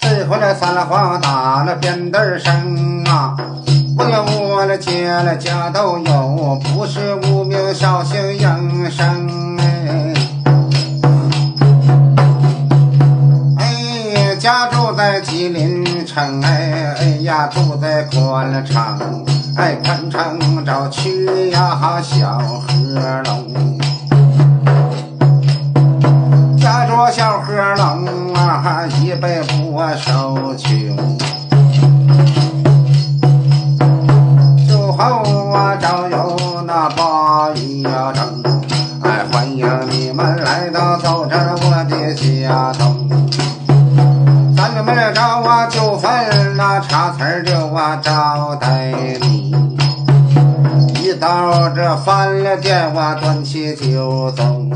这回来三了黄打了扁担声啊！我要我了结了家都有，不是无名小姓应声哎。哎，家住在吉林城哎，哎呀住在宽城，哎宽城找去呀小小河龙啊，一辈不受穷。酒后啊，找有那八一呀整，哎，欢迎你们来到走这我的家中。咱们来找我就分那茶词儿就我招待你。一到这饭了店，我端起酒盅。